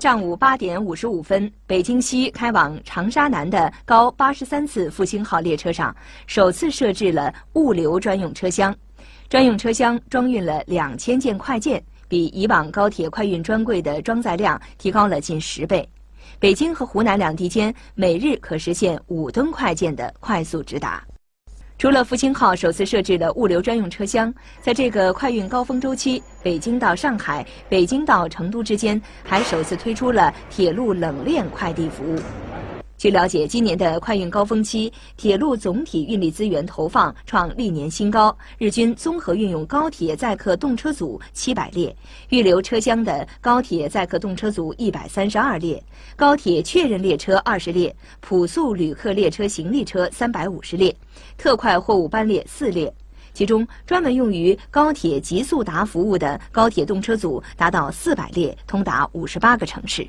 上午八点五十五分，北京西开往长沙南的高八十三次复兴号列车上，首次设置了物流专用车厢。专用车厢装运了两千件快件，比以往高铁快运专柜的装载量提高了近十倍。北京和湖南两地间每日可实现五吨快件的快速直达。除了复兴号首次设置的物流专用车厢，在这个快运高峰周期，北京到上海、北京到成都之间还首次推出了铁路冷链快递服务。据了解，今年的快运高峰期，铁路总体运力资源投放创历年新高，日均综合运用高铁载客动车组七百列，预留车厢的高铁载客动车组一百三十二列，高铁确认列车二十列，普速旅客列车行李车三百五十列，特快货物班列四列。其中，专门用于高铁极速达服务的高铁动车组达到四百列，通达五十八个城市。